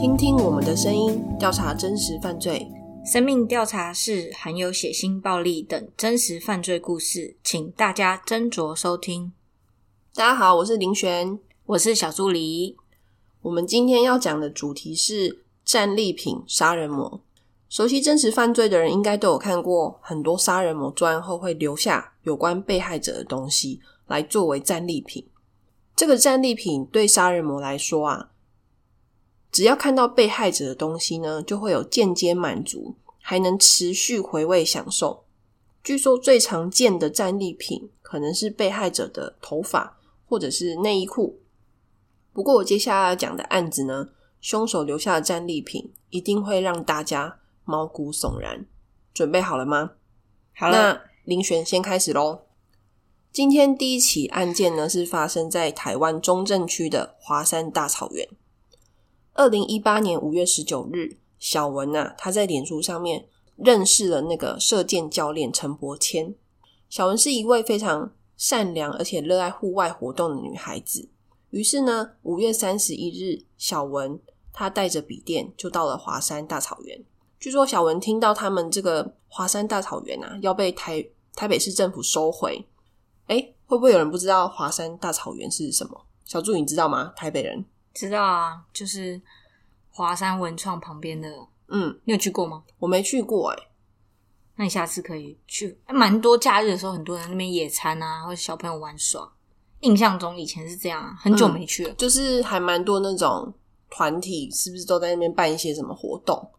听听我们的声音，调查真实犯罪。生命调查室含有血腥、暴力等真实犯罪故事，请大家斟酌收听。大家好，我是林璇，我是小助理。我们今天要讲的主题是战利品杀人魔。熟悉真实犯罪的人，应该都有看过很多杀人魔作案后会留下有关被害者的东西，来作为战利品。这个战利品对杀人魔来说啊，只要看到被害者的东西呢，就会有间接满足，还能持续回味享受。据说最常见的战利品可能是被害者的头发或者是内衣裤。不过我接下来要讲的案子呢，凶手留下的战利品一定会让大家。毛骨悚然，准备好了吗？好了，那林璇先开始喽。今天第一起案件呢，是发生在台湾中正区的华山大草原。二零一八年五月十九日，小文啊，他在脸书上面认识了那个射箭教练陈柏谦。小文是一位非常善良而且热爱户外活动的女孩子。于是呢，五月三十一日，小文她带着笔电就到了华山大草原。据说小文听到他们这个华山大草原啊要被台台北市政府收回，哎，会不会有人不知道华山大草原是什么？小助你知道吗？台北人知道啊，就是华山文创旁边的。嗯，你有去过吗？我没去过，哎，那你下次可以去。蛮多假日的时候，很多人那边野餐啊，或者小朋友玩耍。印象中以前是这样，很久没去了。就是还蛮多那种团体，是不是都在那边办一些什么活动？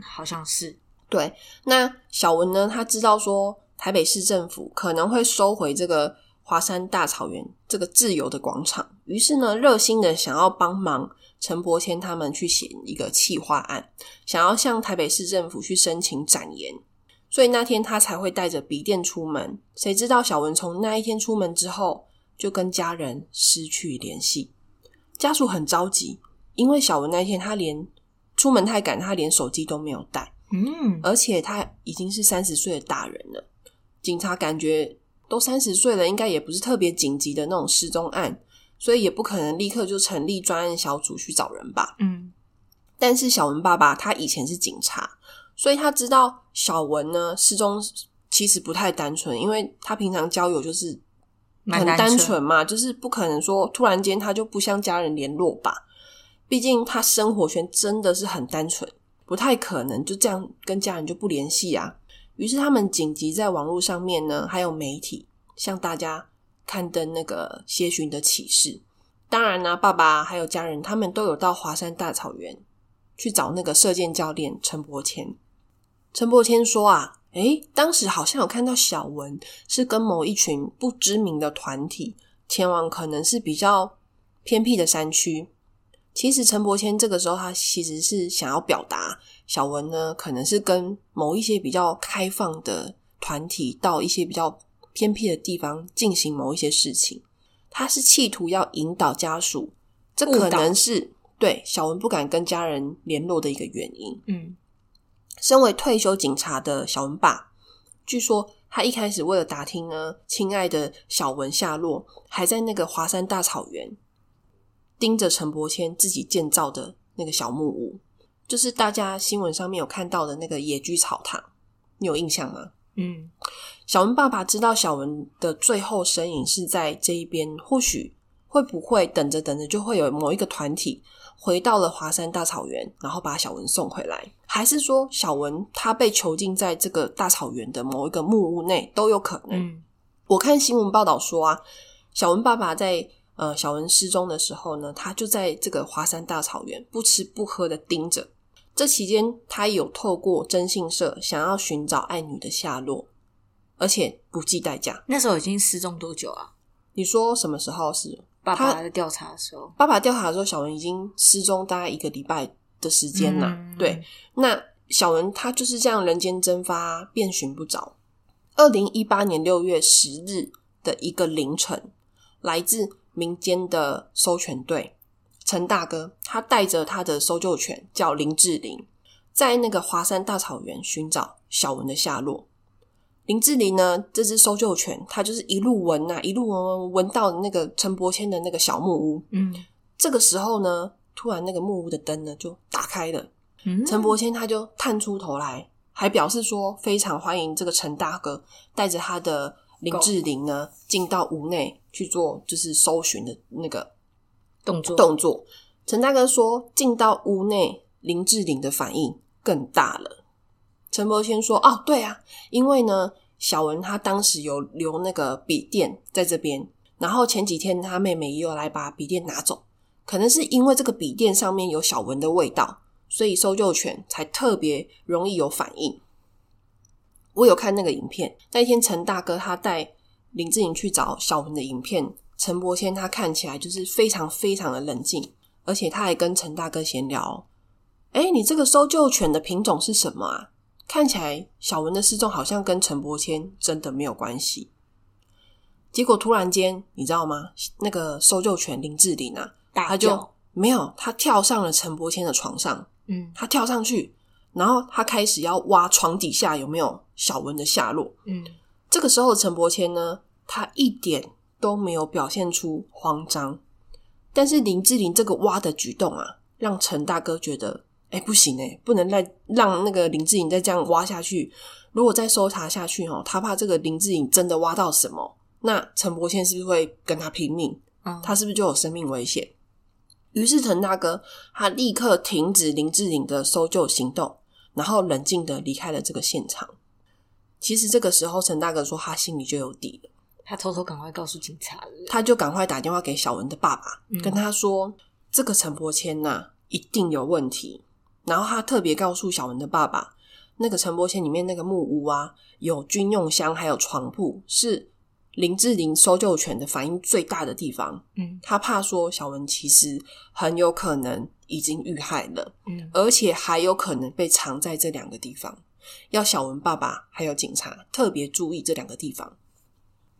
好像是对。那小文呢？他知道说台北市政府可能会收回这个华山大草原这个自由的广场，于是呢，热心的想要帮忙陈伯谦他们去写一个企划案，想要向台北市政府去申请展言。所以那天他才会带着笔电出门。谁知道小文从那一天出门之后，就跟家人失去联系，家属很着急，因为小文那一天他连。出门太赶，他连手机都没有带。嗯，而且他已经是三十岁的大人了。警察感觉都三十岁了，应该也不是特别紧急的那种失踪案，所以也不可能立刻就成立专案小组去找人吧。嗯，但是小文爸爸他以前是警察，所以他知道小文呢失踪其实不太单纯，因为他平常交友就是很单纯嘛，就是不可能说突然间他就不向家人联络吧。毕竟他生活圈真的是很单纯，不太可能就这样跟家人就不联系啊。于是他们紧急在网络上面呢，还有媒体向大家刊登那个协寻的启事。当然呢，爸爸还有家人他们都有到华山大草原去找那个射箭教练陈伯谦。陈伯谦说啊，诶，当时好像有看到小文是跟某一群不知名的团体前往，可能是比较偏僻的山区。其实陈伯谦这个时候，他其实是想要表达小文呢，可能是跟某一些比较开放的团体到一些比较偏僻的地方进行某一些事情。他是企图要引导家属，这可能是对小文不敢跟家人联络的一个原因。嗯，身为退休警察的小文爸，据说他一开始为了打听呢，亲爱的小文下落，还在那个华山大草原。盯着陈伯谦自己建造的那个小木屋，就是大家新闻上面有看到的那个野居草堂，你有印象吗？嗯，小文爸爸知道小文的最后身影是在这一边，或许会不会等着等着就会有某一个团体回到了华山大草原，然后把小文送回来，还是说小文他被囚禁在这个大草原的某一个木屋内都有可能？我看新闻报道说啊，小文爸爸在。呃，小文失踪的时候呢，他就在这个华山大草原不吃不喝的盯着。这期间，他有透过征信社想要寻找爱女的下落，而且不计代价。那时候已经失踪多久啊？你说什么时候是爸爸在调查的时候？爸爸调查的时候，小文已经失踪大概一个礼拜的时间了。对，那小文他就是这样人间蒸发，遍寻不着。二零一八年六月十日的一个凌晨，来自。民间的搜犬队陈大哥，他带着他的搜救犬叫林志玲，在那个华山大草原寻找小文的下落。林志玲呢，这只搜救犬，它就是一路闻啊，一路闻闻闻到那个陈伯谦的那个小木屋。嗯，这个时候呢，突然那个木屋的灯呢就打开了，嗯陈伯谦他就探出头来，还表示说非常欢迎这个陈大哥带着他的林志玲呢进到屋内去做就是搜寻的那个动作动作。陈大哥说，进到屋内，林志玲的反应更大了。陈伯谦说：“哦，对啊，因为呢，小文他当时有留那个笔电在这边，然后前几天他妹妹也有来把笔电拿走，可能是因为这个笔电上面有小文的味道，所以搜救犬才特别容易有反应。”我有看那个影片，那一天陈大哥他带林志颖去找小文的影片，陈伯谦他看起来就是非常非常的冷静，而且他还跟陈大哥闲聊：“哎，你这个搜救犬的品种是什么啊？看起来小文的失踪好像跟陈伯谦真的没有关系。”结果突然间，你知道吗？那个搜救犬林志玲啊，大他就叫没有，他跳上了陈伯谦的床上，嗯他跳上去，然后他开始要挖床底下有没有小文的下落。嗯这个时候的陈伯谦呢，他一点都没有表现出慌张，但是林志玲这个挖的举动啊，让陈大哥觉得，哎、不行哎、不能再让那个林志颖再这样挖下去。如果再搜查下去哦，他怕这个林志颖真的挖到什么，那陈伯谦是不是会跟他拼命？嗯，他是不是就有生命危险？于是陈大哥他立刻停止林志颖的搜救行动，然后冷静的离开了这个现场。其实这个时候，陈大哥说他心里就有底了，他偷偷赶快告诉警察了。他就赶快打电话给小文的爸爸，嗯跟他说这个陈伯谦呐、一定有问题。然后他特别告诉小文的爸爸，那个陈伯谦里面那个木屋啊，有军用箱，还有床铺，是林志玲搜救犬的反应最大的地方。嗯他怕说小文其实很有可能已经遇害了，嗯而且还有可能被藏在这两个地方，要小文爸爸还有警察特别注意这两个地方。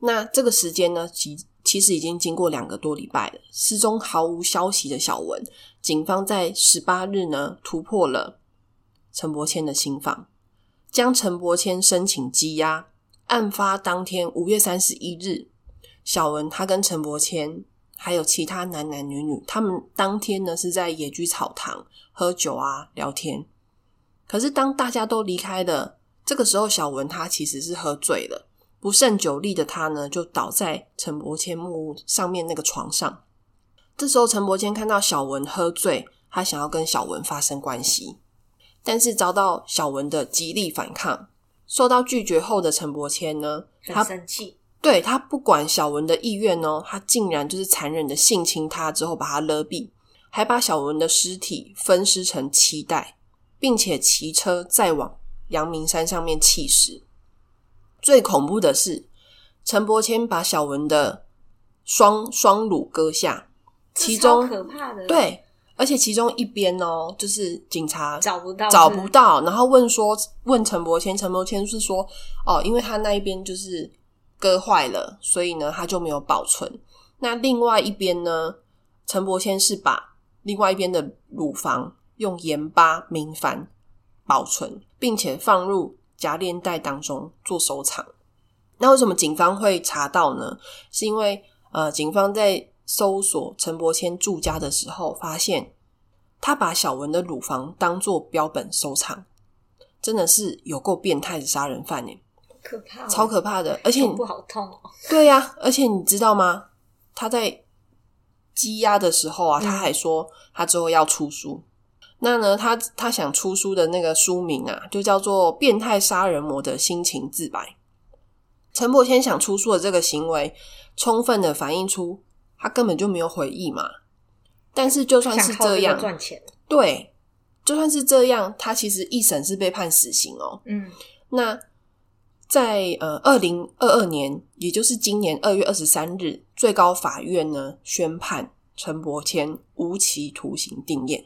那这个时间呢，其其实已经经过两个多礼拜了，失踪毫无消息的小文，警方在十八日呢突破了陈伯谦的新房，将陈伯谦申请羁押。案发当天五月三十一日，小文他跟陈伯谦还有其他男男女女，他们当天呢是在野居草堂喝酒啊聊天。可是当大家都离开了，这个时候小文他其实是喝醉了，不胜酒力的他呢就倒在陈伯谦木屋上面那个床上。这时候陈伯谦看到小文喝醉，他想要跟小文发生关系，但是遭到小文的极力反抗。受到拒绝后的陈伯谦呢，他很生气。对他不管小文的意愿哦，他竟然就是残忍的性侵他之后把他勒毙，还把小文的尸体分尸成七袋，并且骑车再往阳明山上面弃尸。最恐怖的是，陈伯谦把小文的双双乳割下，其中可怕的，，对，而且其中一边哦，就是警察找不到，找不到，然后问说问陈伯谦，陈伯谦是说哦，因为他那一边就是割坏了，所以呢他就没有保存。那另外一边呢，陈伯谦是把另外一边的乳房用盐巴明矾保存，并且放入夹链袋当中做收藏。那为什么警方会查到呢？是因为呃，警方在搜索陈伯谦住家的时候，发现他把小文的乳房当做标本收藏，真的是有够变态的杀人犯呢，可怕哦，超可怕的。而且不好痛哦。对呀、而且你知道吗？他在羁押的时候啊，嗯他还说他之后要出书。那呢，他他想出书的那个书名啊，就叫做《变态杀人魔的心情自白》。陈伯谦想出书的这个行为，充分的反映出他根本就没有回忆嘛。但是就算是这样，赚钱，对，就算是这样，他其实一审是被判死刑哦。嗯那在呃二零二二年，也就是今年二月二十三日，最高法院呢宣判陈伯谦无期徒刑定验。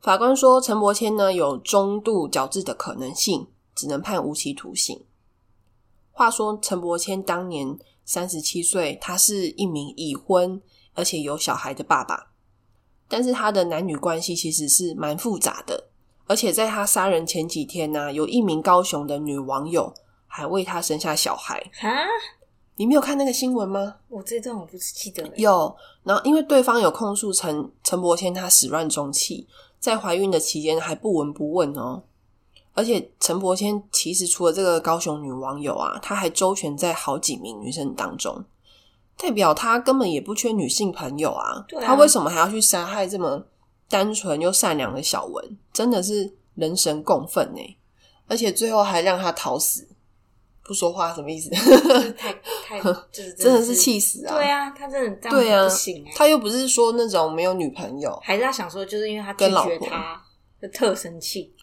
法官说，陈伯谦呢有中度矫治的可能性，只能判无期徒刑。话说，陈伯谦当年三十七岁，他是一名已婚而且有小孩的爸爸，但是他的男女关系其实是蛮复杂的。而且在他杀人前几天呢、有一名高雄的女网友还为他生下小孩。哈，你没有看那个新闻吗？我这段我不记得了。有，然后因为对方有控诉陈陈柏谦他始乱终弃，在怀孕的期间还不闻不问哦。而且陈柏谦其实除了这个高雄女网友啊，他还周旋在好几名女生当中，代表他根本也不缺女性朋友啊。他为什么还要去杀害这么单纯又善良的小文？真的是人神共愤呢！而且最后还让他逃死，不说话什么意思？太 太 就是真的是气死啊！对啊，他真的这样对啊不行哎、他又不是说那种没有女朋友，还是他想说，就是因为他拒跟老婆绝他，就特生气，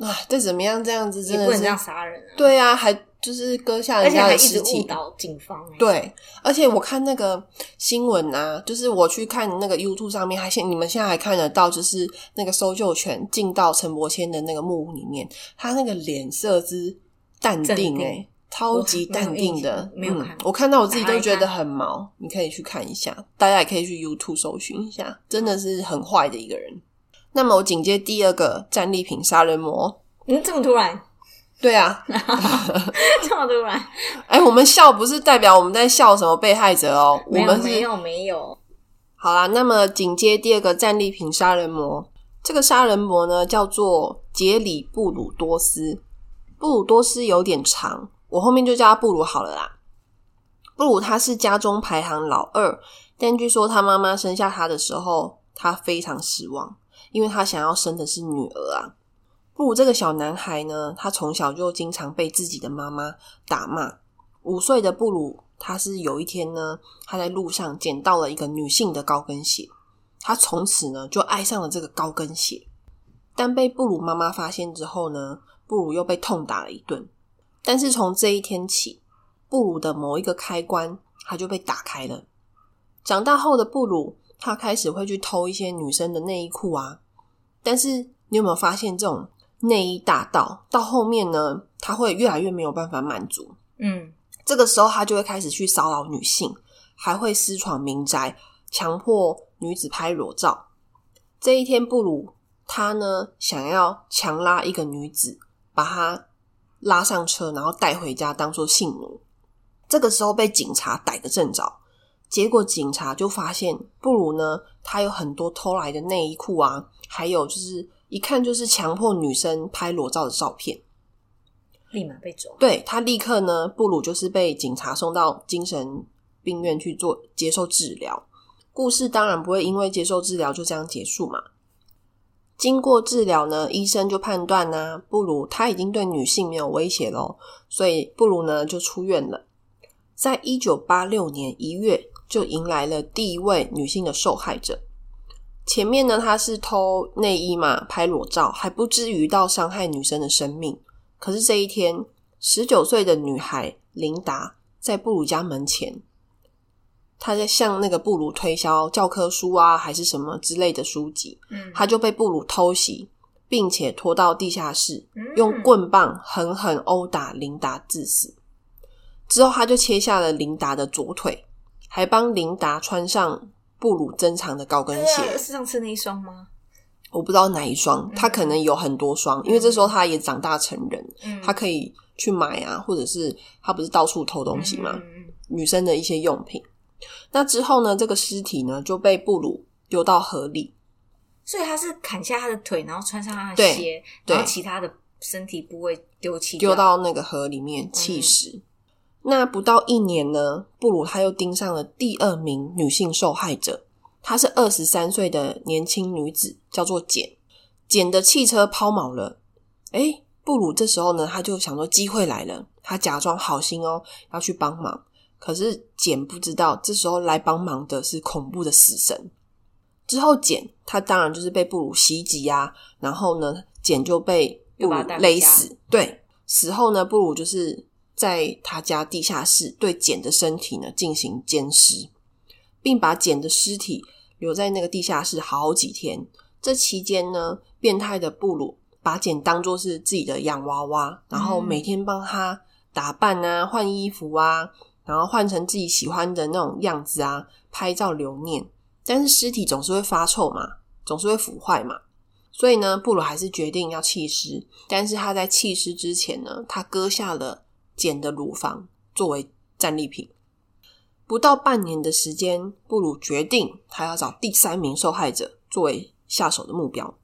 唉，再怎么样这样子真的是也不能这样杀人啊。对啊，还就是割下而人家的尸体。导警方、欸。，对，而且我看那个新闻啊，就是我去看那个 YouTube 上面，还现你们现在还看得到，就是那个搜救犬进到陈伯谦的那个木屋里面，他那个脸色之淡定、哎欸，超级淡定的。没有看嗯，我看到我自己都觉得很毛。你可以去看一下，大家也可以去 YouTube 搜寻一下，真的是很坏的一个人。那么我紧接第二个战利品杀人魔，嗯，这么突然，对啊，这么突然，哎、我们笑不是代表我们在笑什么被害者哦，我们是没有没有，好啦。那么紧接第二个战利品杀人魔，这个杀人魔呢叫做杰里布鲁多斯。布鲁多斯有点长，我后面就叫他布鲁好了啦。布鲁他是家中排行老二，但据说他妈妈生下他的时候，他非常失望，因为他想要生的是女儿啊。布鲁这个小男孩呢，他从小就经常被自己的妈妈打骂。五岁的布鲁，他是有一天呢，他在路上捡到了一个女性的高跟鞋，他从此呢就爱上了这个高跟鞋。但被布鲁妈妈发现之后呢，布鲁又被痛打了一顿。但是从这一天起，布鲁的某一个开关，他就被打开了。长大后的布鲁，他开始会去偷一些女生的内衣裤啊。但是你有没有发现，这种内衣大盗到后面呢，他会越来越没有办法满足。嗯，这个时候，他就会开始去骚扰女性，还会私闯民宅，强迫女子拍裸照。这一天，布鲁他呢想要强拉一个女子，把她拉上车，然后带回家当做性奴。这个时候被警察逮个正着，结果警察就发现布鲁呢，他有很多偷来的内衣裤啊，还有就是一看就是强迫女生拍裸照的照片。立马被抓。对他立刻呢，布鲁就是被警察送到精神病院去做接受治疗。故事当然不会因为接受治疗就这样结束嘛。经过治疗呢，医生就判断呢，布鲁他已经对女性没有威胁咯，所以布鲁呢就出院了。在一九八六年一月，就迎来了第一位女性的受害者。前面呢，他是偷内衣嘛，拍裸照，还不至于到伤害女生的生命。可是这一天，十九岁的女孩琳达在布鲁家门前，她在向那个布鲁推销教科书啊，还是什么之类的书籍，嗯，她就被布鲁偷袭，并且拖到地下室，嗯用棍棒狠狠殴打琳达致死。之后，他就切下了琳达的左腿，还帮琳达穿上布鲁珍藏的高跟鞋。是上次那一双吗？我不知道哪一双，他可能有很多双，因为这时候他也长大成人，嗯，他可以去买啊，或者是他不是到处偷东西嘛，女生的一些用品。那之后呢，这个尸体呢就被布鲁丢到河里。所以他是砍下他的腿，然后穿上他的鞋，然后其他的身体部位丢弃丢到那个河里面弃尸。那不到一年呢，布鲁他又盯上了第二名女性受害者，她是二十三岁的年轻女子，叫做简。简的汽车抛锚了，哎，布鲁这时候呢，他就想说机会来了，他假装好心哦，要去帮忙。可是简不知道，这时候来帮忙的是恐怖的死神。之后简他当然就是被布鲁袭击啊，然后呢，简就被布鲁勒死。对，死后呢，布鲁就是在他家地下室对简的身体呢进行监尸，并把简的尸体留在那个地下室好几天。这期间呢，变态的布鲁把简当作是自己的洋娃娃，然后嗯每天帮他打扮啊、换衣服啊，然后换成自己喜欢的那种样子啊，拍照留念。但是尸体总是会发臭嘛，总是会腐坏嘛，所以呢，布鲁还是决定要弃尸。但是他在弃尸之前呢，他割下了捡的乳房作为战利品，不到半年的时间，布鲁决定他要找第三名受害者作为下手的目标。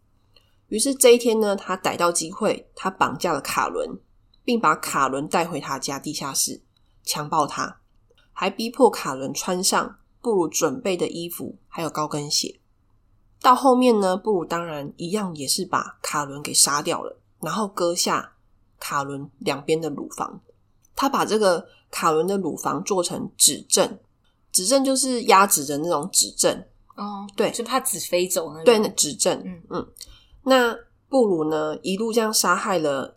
于是这一天呢，他逮到机会，他绑架了卡伦，并把卡伦带回他家地下室，强暴他，还逼迫卡伦穿上布鲁准备的衣服，还有高跟鞋。到后面呢，布鲁当然一样也是把卡伦给杀掉了，然后割下卡伦两边的乳房。他把这个卡伦的乳房做成指证，指证就是压指的那种指证。哦，对就怕纸飞走那对，那指证。嗯嗯，那布鲁呢，一路这样杀害了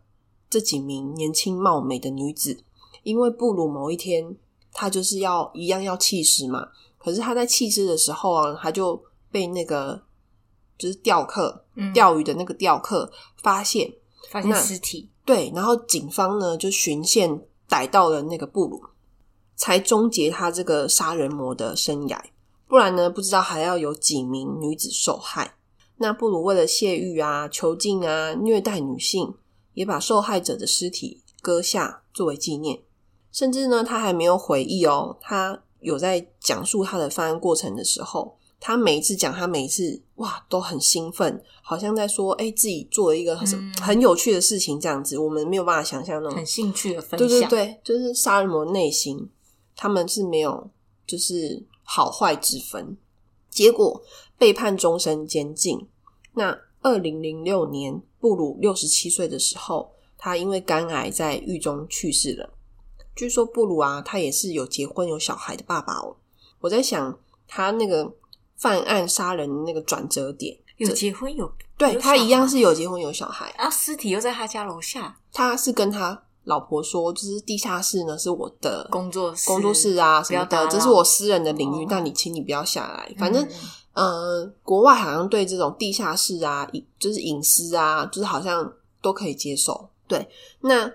这几名年轻貌美的女子，因为布鲁某一天他就是要一样要弃尸嘛，可是他在弃尸的时候啊，他就被那个就是钓客嗯钓鱼的那个钓客发现，发现那尸体，对，然后警方呢就循线逮到了那个布鲁，才终结他这个杀人魔的生涯。不然呢，不知道还要有几名女子受害。那布鲁为了泄欲啊、囚禁啊、虐待女性，也把受害者的尸体割下作为纪念。甚至呢，他还没有回忆哦，他有在讲述他的犯案过程的时候，他每一次讲，他每一次哇都很兴奋，好像在说，哎、自己做了一个很、嗯很有趣的事情，这样子，我们没有办法想象那种很兴趣的分对享。对对，就是杀人魔内心，他们是没有就是好坏之分。结果被判终身监禁。那二零零六年，布鲁六十七岁的时候，他因为肝癌在狱中去世了。据说布鲁啊，他也是有结婚有小孩的爸爸哦。我在想，他那个犯案杀人的那个转折点，有这结婚有对有他一样是有结婚有小孩，然后尸体又在他家楼下他是跟他老婆说，就是地下室呢是我的工作室工作室啊什么的，这是我私人的领域哦，那你请你不要下来。反正嗯呃，国外好像对这种地下室啊，就是隐私啊，就是好像都可以接受。对，那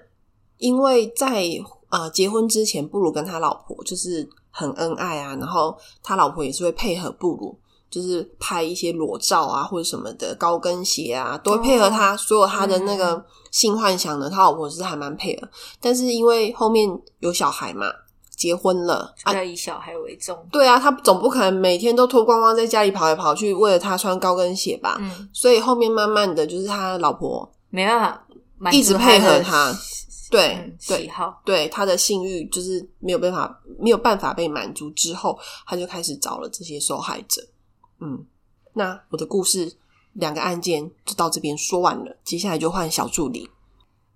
因为在呃结婚之前，不如跟他老婆就是很恩爱啊，然后他老婆也是会配合布鲁，就是拍一些裸照啊或者什么的高跟鞋啊，都会配合他、所有他的那嗯个性幻想的。他老婆是还蛮配合，但是因为后面有小孩嘛，结婚了啊，要以小孩为重。对啊，他总不可能每天都脱光光在家里跑来跑去，为了他穿高跟鞋吧？嗯，所以后面慢慢的就是他老婆没办法一直配合他的对、喜好。对他的性欲就是没有办法没有办法被满足之后，他就开始找了这些受害者。嗯，那我的故事两个案件就到这边说完了，接下来就换小助理。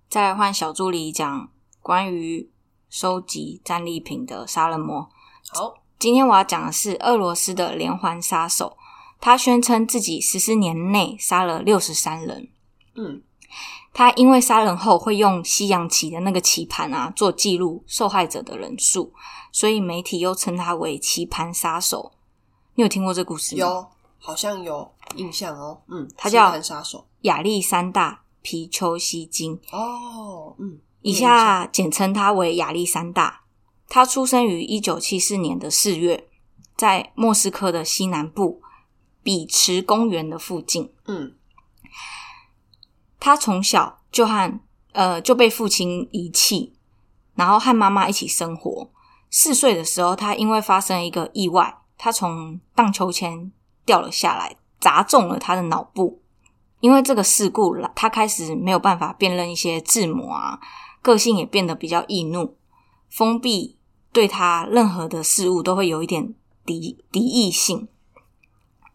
再来换小助理讲关于收集战利品的杀人魔。好，今天我要讲的是俄罗斯的连环杀手，他宣称自己十四年内杀了六十三人。嗯他因为杀人后会用西洋棋的那个棋盘啊做记录受害者的人数，所以媒体又称他为棋盘杀手。你有听过这故事吗？有好像有印象哦。嗯，他叫棋盘杀手。亚历山大·皮丘西金，哦，嗯，以下简称他为亚历山大。他出生于一九七四年的四月，在莫斯科的西南部比池公园的附近。嗯他从小就和呃就被父亲遗弃，然后和妈妈一起生活。四岁的时候，他因为发生一个意外，他从荡秋千掉了下来，砸中了他的脑部。因为这个事故，他开始没有办法辨认一些字母啊，个性也变得比较易怒、封闭，对他任何的事物都会有一点敌敌意性。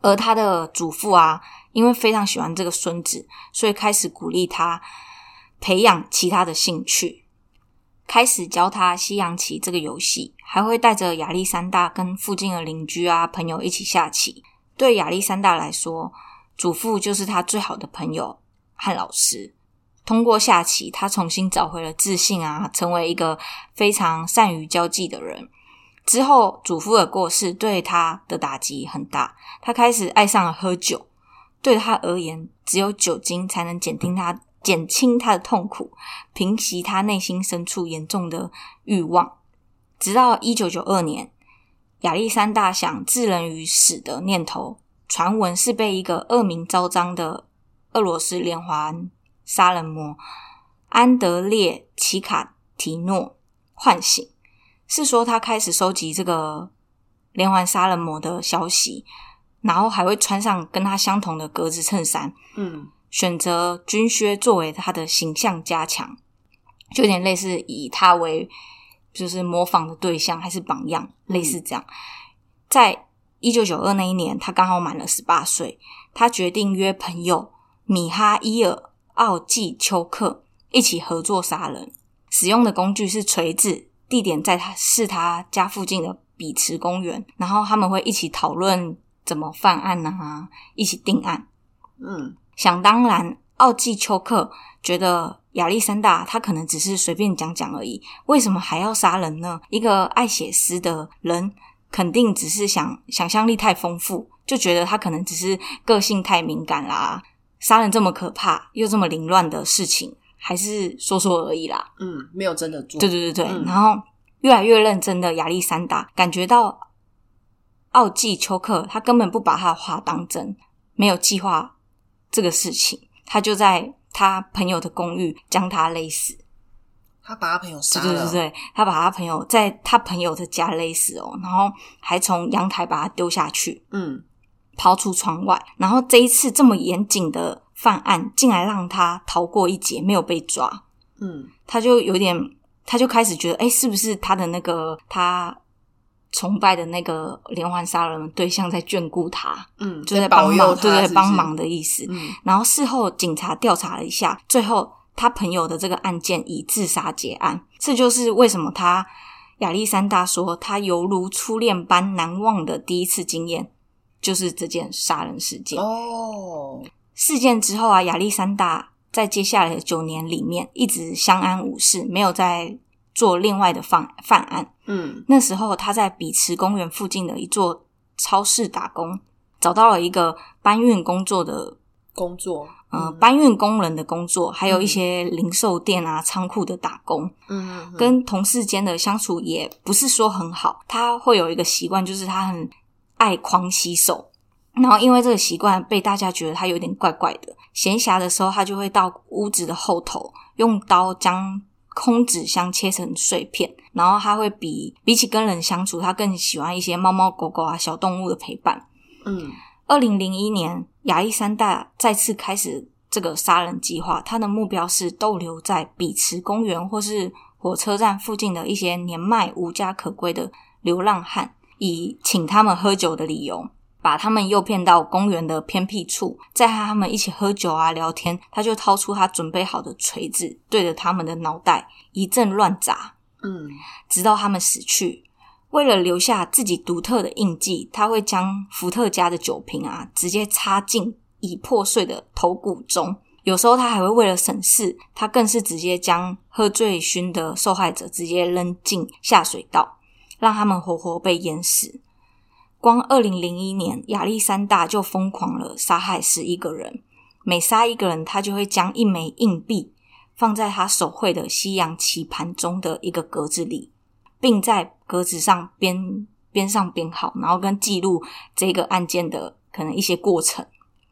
而他的祖父啊，因为非常喜欢这个孙子，所以开始鼓励他培养其他的兴趣，开始教他西洋棋这个游戏，还会带着亚历山大跟附近的邻居啊朋友一起下棋。对亚历山大来说，祖父就是他最好的朋友和老师。通过下棋，他重新找回了自信啊，成为一个非常善于交际的人。之后，祖父的过世对他的打击很大，他开始爱上了喝酒。对他而言，只有酒精才能减轻他减轻他的痛苦，平息他内心深处严重的欲望。直到一九九二年，亚历山大想置人于死的念头，传闻是被一个恶名昭彰的俄罗斯连环杀人魔安德烈·奇卡提诺唤醒。是说他开始收集这个连环杀人魔的消息，然后还会穿上跟他相同的格子衬衫，嗯。选择军靴作为他的形象加强，就有点类似以他为就是模仿的对象还是榜样，类似这样。在一九九二那一年，他刚好满了十八岁，他决定约朋友米哈伊尔·奥季丘克一起合作杀人，使用的工具是锤子，地点在他是他家附近的比茨公园，然后他们会一起讨论怎么犯案啊，一起定案。嗯想当然，奥季丘克觉得亚历山大他可能只是随便讲讲而已，为什么还要杀人呢？一个爱写诗的人，肯定只是想想象力太丰富，就觉得他可能只是个性太敏感啦。杀人这么可怕又这么凌乱的事情，还是说说而已啦。嗯，没有真的做。对对对对，嗯然后越来越认真的亚历山大感觉到奥季丘克他根本不把他的话当真，没有计划这个事情，他就在他朋友的公寓将他勒死。他把他朋友杀了。对对对，他把他朋友在他朋友的家勒死哦，然后还从阳台把他丢下去，嗯抛出窗外。然后这一次这么严谨的犯案，竟然让他逃过一劫，没有被抓。嗯他就有点，他就开始觉得，哎、是不是他的那个他崇拜的那个连环杀人对象在眷顾他，嗯，就在帮忙，对对，帮忙。的意思。嗯然后事后警察调查了一下，最后他朋友的这个案件以自杀结案。这就是为什么他亚历山大说他犹如初恋般难忘的第一次经验，就是这件杀人事件。哦，事件之后啊，亚历山大在接下来的九年里面一直相安无事，没有再做另外的犯犯案。嗯那时候他在比池公园附近的一座超市打工，找到了一个搬运工作的工作。呃搬运工人的工作，还有一些零售店啊、仓库的打工。嗯嗯跟同事间的相处也不是说很好。他会有一个习惯，就是他很爱狂洗手，然后因为这个习惯被大家觉得他有点怪怪的。闲暇的时候，他就会到屋子的后头，用刀将空纸箱切成碎片，然后他会比比起跟人相处，他更喜欢一些猫猫狗狗啊小动物的陪伴。嗯二零零一年，亚历山大再次开始这个杀人计划。他的目标是逗留在比茨公园或是火车站附近的一些年迈无家可归的流浪汉，以请他们喝酒的理由，把他们诱骗到公园的偏僻处，再和他们一起喝酒啊聊天。他就掏出他准备好的锤子，对着他们的脑袋一阵乱砸。嗯直到他们死去。为了留下自己独特的印记，他会将伏特加的酒瓶啊直接插进已破碎的头骨中。有时候他还会为了省事，他更是直接将喝醉醺的受害者直接扔进下水道，让他们活活被淹死。光二零零一年，亚历山大就疯狂了杀害十一个人。每杀一个人，他就会将一枚硬币放在他手绘的西洋棋盘中的一个格子里，并在格子上编编上编号，然后跟记录这个案件的可能一些过程。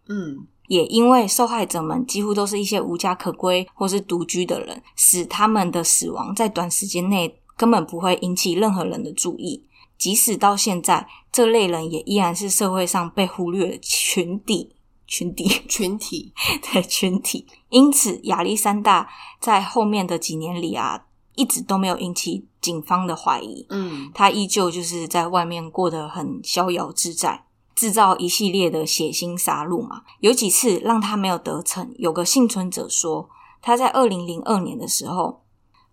嗯也因为受害者们几乎都是一些无家可归或是独居的人，使他们的死亡在短时间内根本不会引起任何人的注意。即使到现在，这类人也依然是社会上被忽略的群体。群体，群体。对群体。因此，亚历山大在后面的几年里啊，一直都没有引起警方的怀疑。嗯他依旧就是在外面过得很逍遥自在，制造一系列的血腥杀戮嘛。有几次让他没有得逞。有个幸存者说，他在二零零二年的时候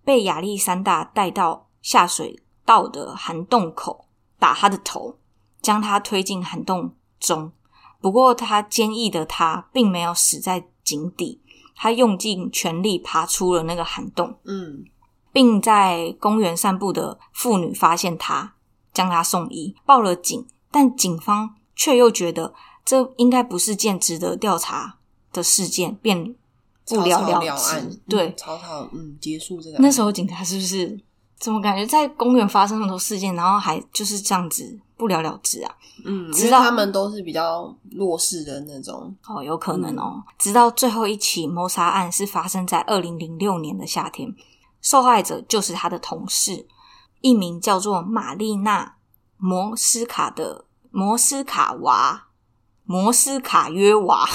被亚历山大带到下水道的涵洞口，打他的头，将他推进涵洞中。不过，他坚毅的他并没有死在井底，他用尽全力爬出了那个涵洞。嗯并在公园散步的妇女发现他，将他送医，报了警，但警方却又觉得这应该不是件值得调查的事件，便不了草草了之。对嗯，草草嗯结束这个案。那时候警察是不是怎么感觉在公园发生那么多事件，然后还就是这样子不了了之啊？嗯，因直到他们都是比较弱势的那种。哦，有可能哦。直到最后一起谋杀案是发生在二零零六年的夏天，受害者就是他的同事，一名叫做玛丽娜·摩斯卡的摩斯卡娃，摩斯卡约娃，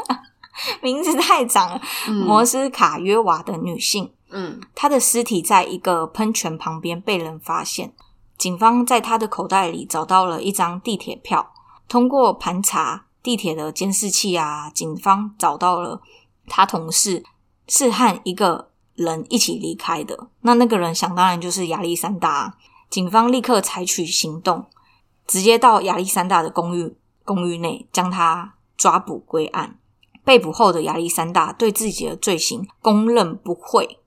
名字太长了。摩斯卡约娃的女性，嗯她的尸体在一个喷泉旁边被人发现。警方在她的口袋里找到了一张地铁票。通过盘查地铁的监视器啊，警方找到了他同事是和一个人一起离开的。那那个人想当然就是亚历山大。警方立刻采取行动，直接到亚历山大的公寓公寓内将他抓捕归案。被捕后的亚历山大对自己的罪行供认不讳。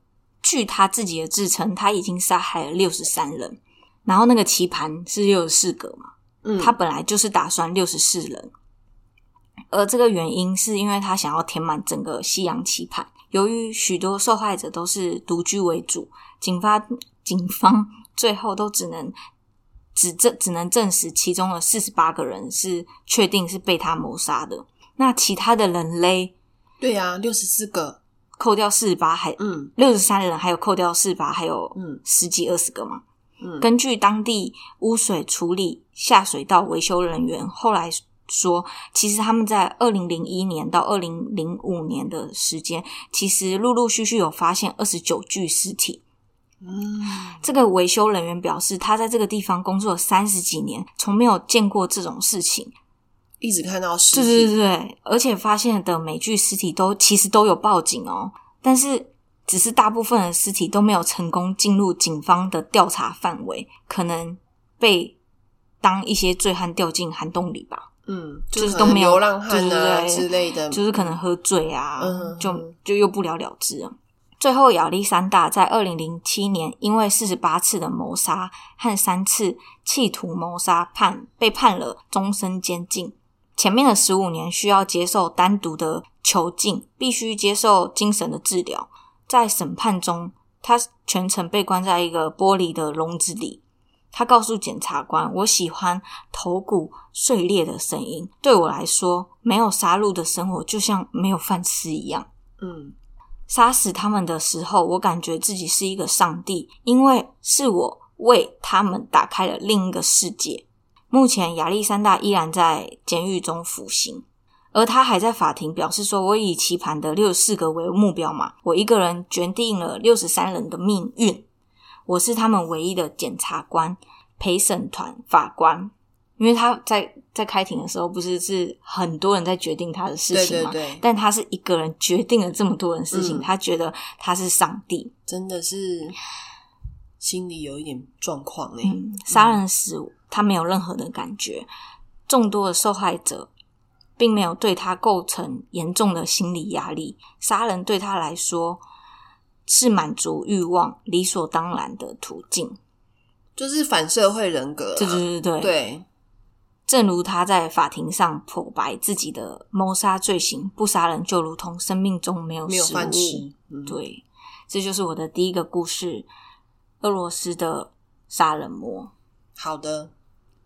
据他自己的自称，他已经杀害了六十三人。然后那个棋盘是六十四格嘛？嗯，他本来就是打算六十四人，而这个原因是因为他想要填满整个西洋棋盘。由于许多受害者都是独居为主，警方 警方最后都只能只证只能证实其中的四十八个人是确定是被他谋杀的。那其他的人嘞？对呀、六十四个，扣掉四十八，还嗯六十三人，还有扣掉四十八，还有嗯十几二十个嘛。嗯根据当地污水处理下水道维修人员后来说，其实他们在二零零一年到二零零五年的时间，其实陆陆续续有发现二十九具尸体。嗯，这个维修人员表示，他在这个地方工作三十几年，从没有见过这种事情。一直看到尸对体，对对对，而且发现的每具尸体都其实都有报警哦，但是只是大部分的尸体都没有成功进入警方的调查范围，可能被当一些醉汉掉进寒洞里吧，嗯，就是都没有流浪汉啊对之类的，就是可能喝醉啊，就就又不了了之了。最后，亚历山大在二零零七年因为四十八次的谋杀和三次企图谋杀判被判了终身监禁。前面的十五年需要接受单独的囚禁，必须接受精神的治疗。在审判中，他全程被关在一个玻璃的笼子里。他告诉检察官：“我喜欢头骨碎裂的声音。对我来说，没有杀戮的生活就像没有饭吃一样。嗯杀死他们的时候，我感觉自己是一个上帝，因为是我为他们打开了另一个世界。目前，亚历山大依然在监狱中服刑，而他还在法庭表示说：“我以棋盘的六十四个为目标嘛，我一个人决定了六十三人的命运，我是他们唯一的检察官、陪审团法官。”因为他在在开庭的时候，不是是很多人在决定他的事情嘛，对对，但他是一个人决定了这么多人事情，嗯他觉得他是上帝。真的是心里有一点状况呢。嗯，杀人时他没有任何的感觉，众多的受害者并没有对他构成严重的心理压力。杀人对他来说是满足欲望理所当然的途径。就是反社会人格啊，对对对对，对，正如他在法庭上剖白自己的谋杀罪行，不杀人就如同生命中没有没有。饭吃，嗯，对，这就是我的第一个故事——俄罗斯的杀人魔。好的，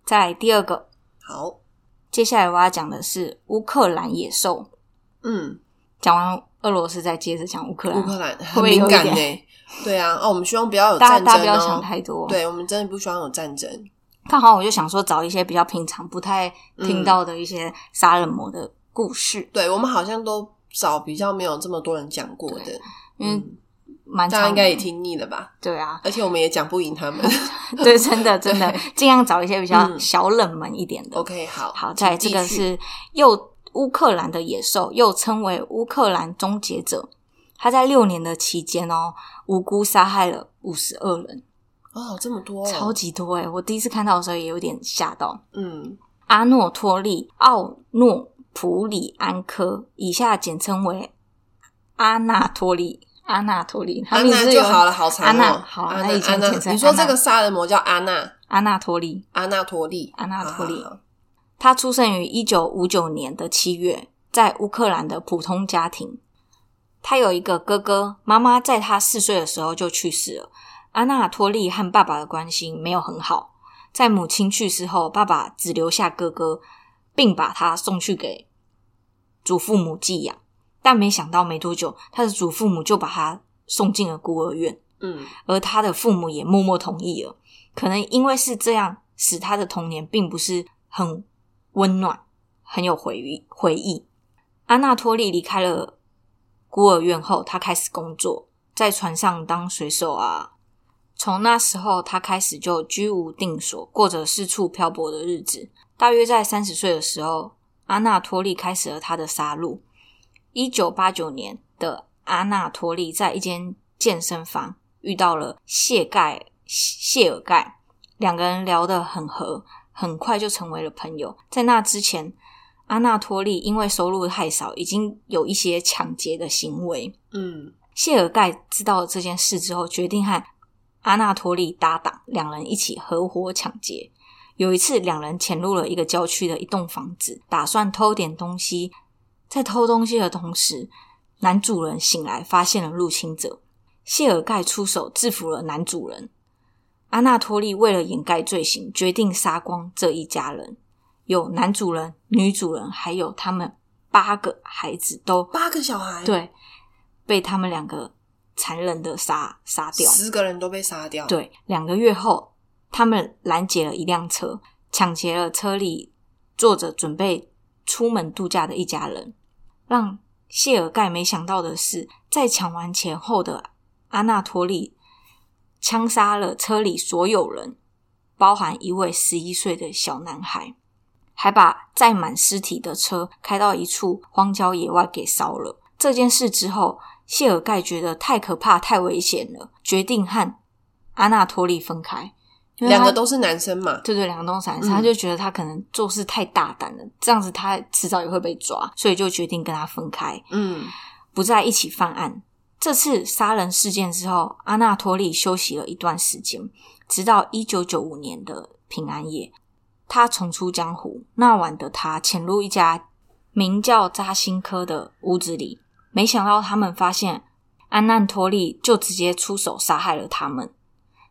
再来第二个，好，接下来我要讲的是乌克兰野兽。嗯，讲完俄罗斯，再接着讲乌克兰。乌克兰很敏感呢。对啊，哦，我们希望不要有战争大家不要想哦。太多。，对，我们真的不希望有战争。刚好我就想说找一些比较平常、不太听嗯到的一些杀人魔的故事，对我们好像都找比较没有这么多人讲过的，因为嗯，蛮常大家应该也听腻了吧？对啊，而且我们也讲不赢他们。对，真的真的尽量找一些比较嗯小冷门一点的。OK，好，好，在这个是又乌克兰的野兽，又称为乌克兰终结者。他在六年的期间哦，无辜杀害了五十二人，哦，这么多哦，超级多诶我第一次看到的时候也有点吓到。嗯阿诺托利·奥诺普里安科，以下简称为阿纳托利。阿纳托利，他名字就好了，好长安娜哦。好，安他以前你说这个杀人魔叫阿娜阿纳托利。阿纳托利阿纳托利他出生于一九五九年的七月，在乌克兰的普通家庭。他有一个哥哥，妈妈在他四岁的时候就去世了。阿纳托利和爸爸的关系没有很好，在母亲去世后，爸爸只留下哥哥，并把他送去给祖父母寄养。但没想到没多久，他的祖父母就把他送进了孤儿院。嗯而他的父母也默默同意了。可能因为是这样，使他的童年并不是很温暖，很有回忆回忆。阿纳托利离开了孤儿院后，他开始工作，在船上当水手啊。从那时候，他开始就居无定所，过着四处漂泊的日子。大约在三十岁的时候，阿纳托利开始了他的杀戮。一九八九年的阿纳托利在一间健身房遇到了谢盖谢尔盖，两个人聊得很合，很快就成为了朋友。在那之前，阿纳托利因为收入太少，已经有一些抢劫的行为。嗯，谢尔盖知道了这件事之后，决定和阿纳托利搭档，两人一起合伙抢劫。有一次，两人潜入了一个郊区的一栋房子，打算偷点东西。在偷东西的同时，男主人醒来，发现了入侵者。谢尔盖出手制服了男主人。阿纳托利为了掩盖罪行，决定杀光这一家人，有男主人、女主人，还有他们八个孩子，都八个小孩，，对被他们两个残忍的杀杀掉。十个人都被杀掉。，对，两个月后，他们拦截了一辆车，抢劫了车里坐着准备出门度假的一家人。让谢尔盖没想到的是，在抢完钱后的阿纳托利枪杀了车里所有人，包含一位十一岁的小男孩，还把载满尸体的车开到一处荒郊野外给烧了。这件事之后，谢尔盖觉得太可怕、太危险了，决定和阿纳托利分开。两个都是男生嘛。对对，两个都是男生，嗯他就觉得他可能做事太大胆了，这样子他迟早也会被抓，所以就决定跟他分开，嗯，不再一起犯案。这次杀人事件之后，阿纳托利休息了一段时间，直到一九九五年的平安夜，他重出江湖。那晚的他潜入一家名叫扎辛科的屋子里，没想到他们发现安纳托利就直接出手杀害了他们。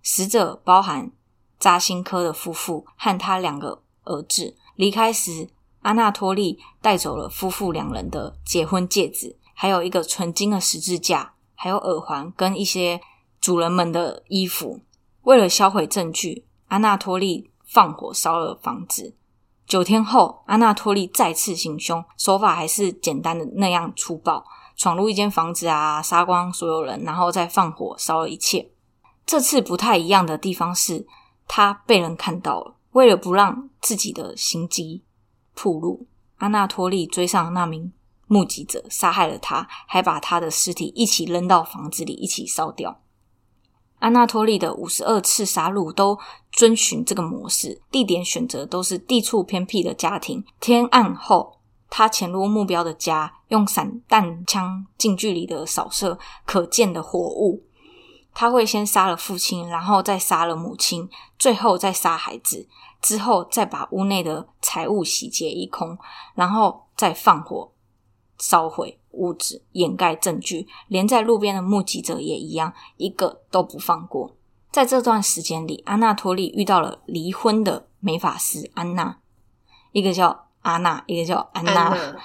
死者包含扎辛科的夫妇和他两个儿子。离开时，阿纳托利带走了夫妇两人的结婚戒指，还有一个纯金的十字架，还有耳环跟一些主人们的衣服。为了销毁证据，阿纳托利放火烧了房子。九天后，阿纳托利再次行凶，手法还是简单的那样粗暴，闯入一间房子啊，杀光所有人，然后再放火烧了一切。这次不太一样的地方是，他被人看到了。为了不让自己的行迹暴露，阿纳托利追上那名目击者，杀害了他，还把他的尸体一起扔到房子里，一起烧掉。阿纳托利的五十二次杀戮都遵循这个模式，地点选择都是地处偏僻的家庭。天暗后，他潜入目标的家，用散弹枪近距离的扫射可见的活物。他会先杀了父亲，然后再杀了母亲，最后再杀孩子，之后再把屋内的财物洗劫一空，然后再放火烧毁屋子，掩盖证据。连在路边的目击者也一样，一个都不放过。在这段时间里，安纳托利遇到了离婚的美法师安娜，一个叫阿娜，一个叫安娜。安娜，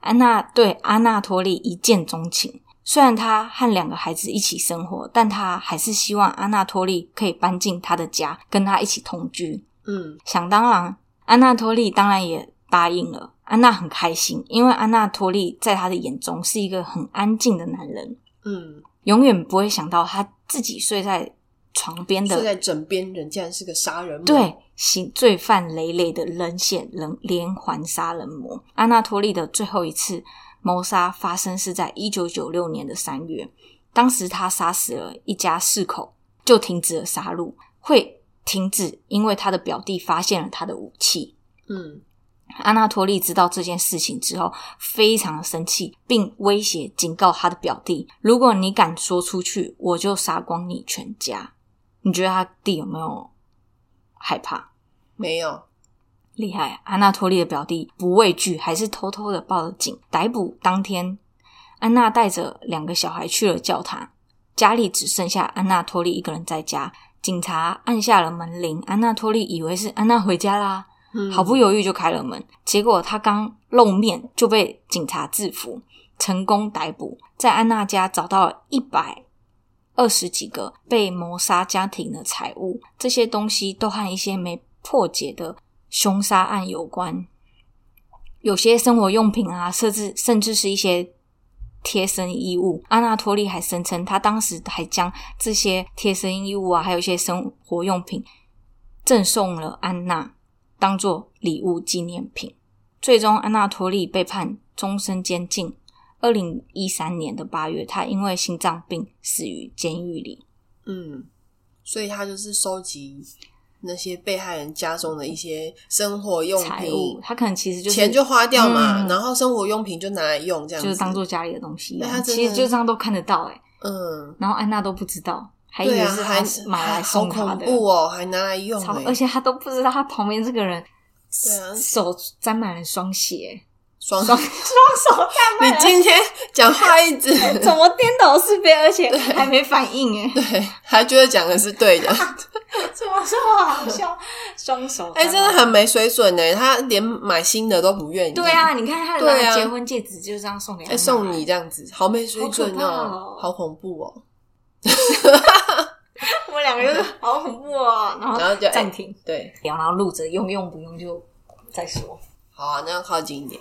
安娜对阿纳托利一见钟情。虽然他和两个孩子一起生活，但他还是希望安娜托利可以搬进他的家，跟他一起同居。嗯想当然，安娜托利当然也答应了。安娜很开心，因为安娜托利在他的眼中是一个很安静的男人，嗯，永远不会想到他自己睡在床边的睡在枕边人竟然是个杀人魔。对，行罪犯累累的人血人连环杀人魔。安娜托利的最后一次谋杀发生是在一九九六年的三月，当时他杀死了一家四口，就停止了杀戮。会停止，因为他的表弟发现了他的武器。嗯阿纳托利知道这件事情之后，非常的生气，并威胁警告他的表弟：“如果你敢说出去，我就杀光你全家。”你觉得他弟有没有害怕？没有，厉害！安娜托利的表弟不畏惧，还是偷偷的报了警。逮捕当天，安娜带着两个小孩去了教堂，家里只剩下安娜托利一个人在家。警察按下了门铃，安娜托利以为是安娜回家啦，嗯毫不犹豫就开了门。结果他刚露面就被警察制服，成功逮捕。在安娜家找到了一百二十几个被谋杀家庭的财物，这些东西都和一些没破解的凶杀案有关。有些生活用品啊，甚至甚至是一些贴身衣物。阿纳托利还声称，他当时还将这些贴身衣物啊，还有一些生活用品赠送了安娜，当做礼物纪念品。最终，安纳托利被判终身监禁。二零一三年的八月，他因为心脏病死于监狱里。嗯，所以他就是收集那些被害人家中的一些生活用财品，，他可能其实就是钱就花掉嘛，嗯然后生活用品就拿来用，这样子就是当做家里的东西啊。对他真的其实就这样都看得到哎、嗯，然后安娜都不知道，还以对啊，为是还他买来送他的，怖哦，还拿来用超欸，而且他都不知道他旁边这个人对啊手沾满了双血，双双双手沾满了，你今天讲话一直怎么颠倒是非，而且还没反应哎，对，还觉得讲的是对的，怎么这么好笑？双手哎、真的很没水准呢，他连买新的都不愿意，对，啊！你看他对啊。的结婚戒指就这样送给他哎，娜送你这样子，好没水准好哦哦，好恐怖哦，我们两个就是好恐怖哦，然后然后就哎暂停，对，然后录着用用不用就再说。好啊，那要靠近一点。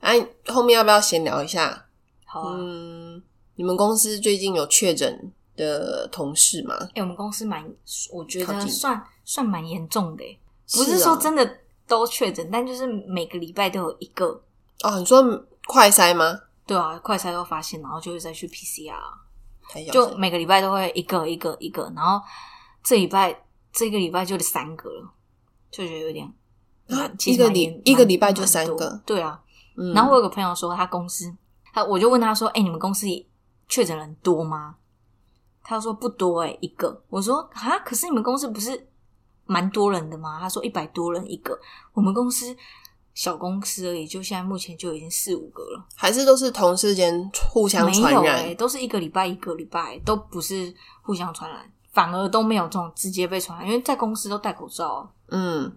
哎、后面要不要闲聊一下？好啊，嗯，你们公司最近有确诊的同事吗？哎、我们公司蛮，我觉得算算蛮严重的耶，不是是说啊真的都确诊，但就是每个礼拜都有一个，哦，你说快筛吗？对啊，快筛都发现，然后就会再去 PCR，就每个礼拜都会一个一个一个，然后这礼拜这个礼拜就得三个了，就觉得有点。啊一个礼一个礼拜就三个对啊。嗯然后我有个朋友说，他公司，他我就问他说：“哎、你们公司确诊人多吗？”他说不多、哎，一个。我说啊，可是你们公司不是蛮多人的吗？他说一百多人一个，我们公司小公司而已，就现在目前就已经四五个了，还是都是同事间互相传染没有哎、都是一个礼拜一个礼拜，都不是互相传染，反而都没有这种直接被传染，因为在公司都戴口罩啊。嗯，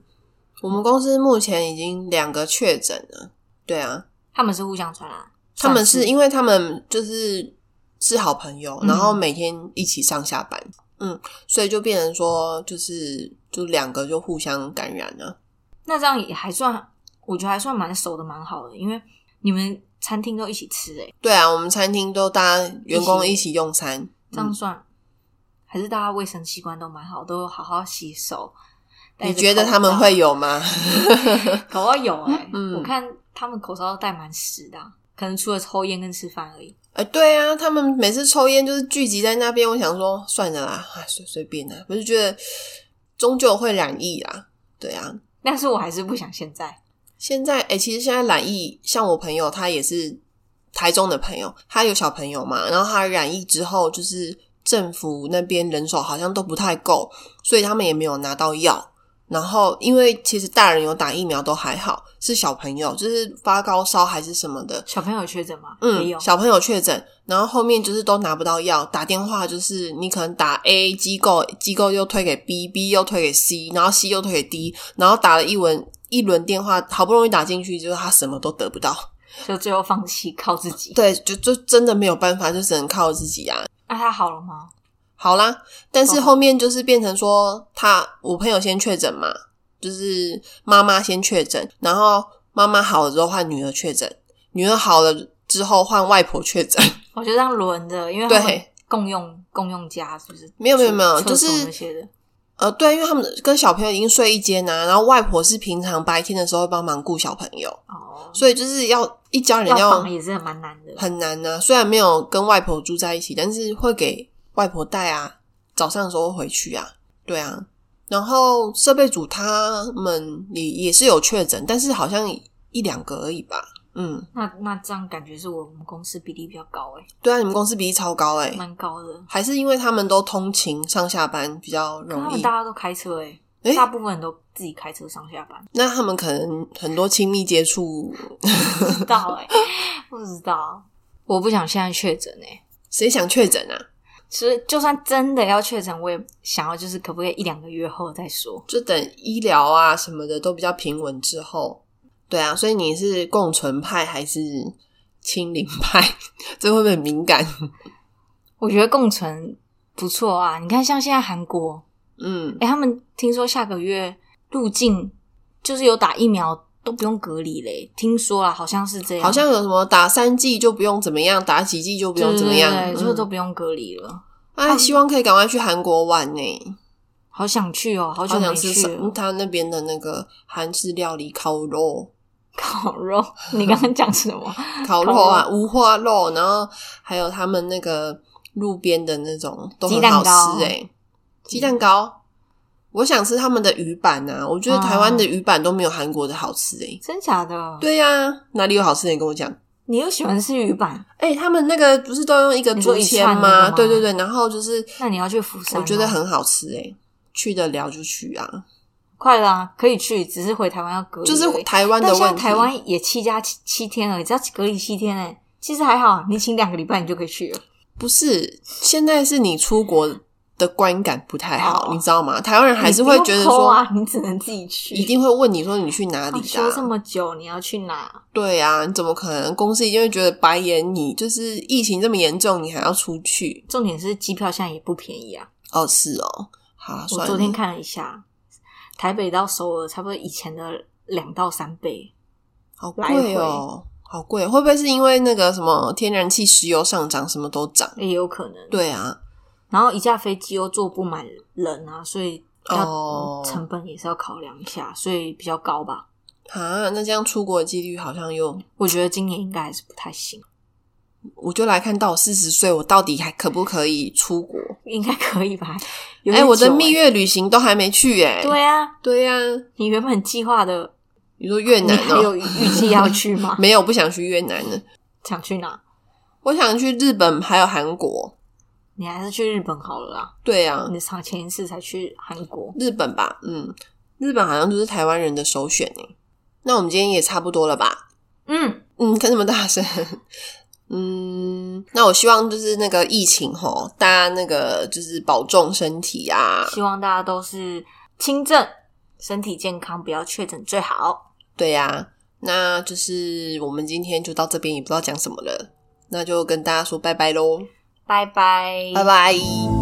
我们公司目前已经两个确诊了。对啊，他们是互相传染，他们是因为他们就是是好朋友，嗯然后每天一起上下班，嗯，所以就变成说，就是就两个就互相感染了。那这样也还算，我觉得还算蛮熟的，蛮好的，因为你们餐厅都一起吃、欸，对啊，我们餐厅都大家员工一起用餐，这样算、还是大家卫生习惯都蛮好，都好好洗手。你觉得他们会有？有吗？搞不好有哎、嗯我看他们口罩都戴蛮实的啊、可能除了抽烟跟吃饭而已。哎、对啊，他们每次抽烟就是聚集在那边，我想说算了啦，哎 随随便啦，我就觉得终究会染疫啦。对啊，但是我还是不想现在。现在哎、其实现在染疫，像我朋友他也是台中的朋友，他有小朋友嘛，然后他染疫之后，就是政府那边人手好像都不太够，所以他们也没有拿到药。然后，因为其实大人有打疫苗都还好，是小朋友就是发高烧还是什么的，小朋友确诊吗？也嗯，有。小朋友确诊，然后后面就是都拿不到药，打电话就是你可能打 A 机构，机构又推给 B，B 又推给 C，然后 C 又推给 D，然后打了一轮一轮电话，好不容易打进去，就是他什么都得不到，就最后放弃靠自己。对，就就真的没有办法，就只能靠自己啊。那、他好了吗？好啦，但是后面就是变成说，他我朋友先确诊嘛，就是妈妈先确诊，然后妈妈好了之后换女儿确诊，女儿好了之后换外婆确诊。我觉得这样轮着，因为对共用共用家是不是？没有没有没有就是那些的。呃，对，因为他们跟小朋友已经睡一间啊，然后外婆是平常白天的时候会帮忙顾小朋友，哦，所以就是要一家人要也是蛮难的。很难呢、虽然没有跟外婆住在一起，但是会给外婆带啊，早上的时候会回去啊，对啊。然后设备组他们也也是有确诊，但是好像一两个而已吧。嗯，那那这样感觉是我们公司比例比较高诶、对啊，你们公司比例超高哎、蛮高的。还是因为他们都通勤上下班比较容易，们大家都开车诶、诶大部分人都自己开车上下班。那他们可能很多亲密接触，不知道诶、不知道。我不想现在确诊诶，谁想确诊啊？其实就算真的要确诊，我也想要就是可不可以一两个月后再说。就等医疗啊什么的都比较平稳之后，对啊，所以你是共存派还是清零派？这会不会很敏感？我觉得共存不错啊。你看，像现在韩国，嗯，哎、他们听说下个月入境就是有打疫苗都不用隔离嘞，听说啦，好像是这样，好像有什么打三剂就不用怎么样，打几剂就不用怎么样，对对对就嗯都不用隔离了。哎，希望可以赶快去韩国玩呢，好想去哦，好想吃。他那边的那个韩式料理烤肉。烤肉，你刚刚讲什么？烤肉啊，五花肉，然后还有他们那个路边的那种都鸡很好蛋糕吃诶、鸡蛋糕，我想吃他们的鱼板啊，我觉得台湾的鱼板都没有韩国的好吃诶、真假的？对呀、哪里有好吃的？你跟我讲。你又喜欢吃鱼板，哎、他们那个不是都用一个竹签串那个吗对对对，然后就是那你要去釜山哦我觉得很好吃诶、去得了就去啊，快啦、可以去，只是回台湾要隔离就而已。是台湾的但现在问题。台湾也七加七七天了，只要隔离七天哎，其实还好，你请两个礼拜你就可以去了。不是，现在是你出国的观感不太好，哦你知道吗？台湾人还是会觉得说，啊，你只能自己去。一定会问你说你去哪里的、哦休这么久，你要去哪？对啊，你怎么可能？公司一定会觉得白眼你，就是疫情这么严重，你还要出去？重点是机票现在也不便宜啊。哦，是哦，好，我。昨天看了一下，台北到首尔差不多以前的两到三倍。好贵哦，好贵，会不会是因为那个什么天然气、石油上涨，什么都涨？也有可能。对啊，然后一架飞机又坐不满人啊，所以要、哦成本也是要考量一下，所以比较高吧。啊，那这样出国的几率好像又……我觉得今年应该还是不太行，我就来看到四十岁，我到底还可不可以出国？应该可以吧？有哎、我的蜜月旅行都还没去哎、对啊，对呀、你原本计划的，你说越南哦、还有预计要去吗？没有，不想去越南了，想去哪？我想去日本还有韩国。你还是去日本好了啦。对啊，你上前一次才去韩国，日本吧，嗯，日本好像就是台湾人的首选诶。那我们今天也差不多了吧？嗯，嗯，看那么大声，嗯，那我希望就是那个疫情吼，大家那个就是保重身体啊。希望大家都是轻症，身体健康，不要确诊最好。对呀、那就是我们今天就到这边，也不知道讲什么了，那就跟大家说拜拜喽，拜拜，拜拜。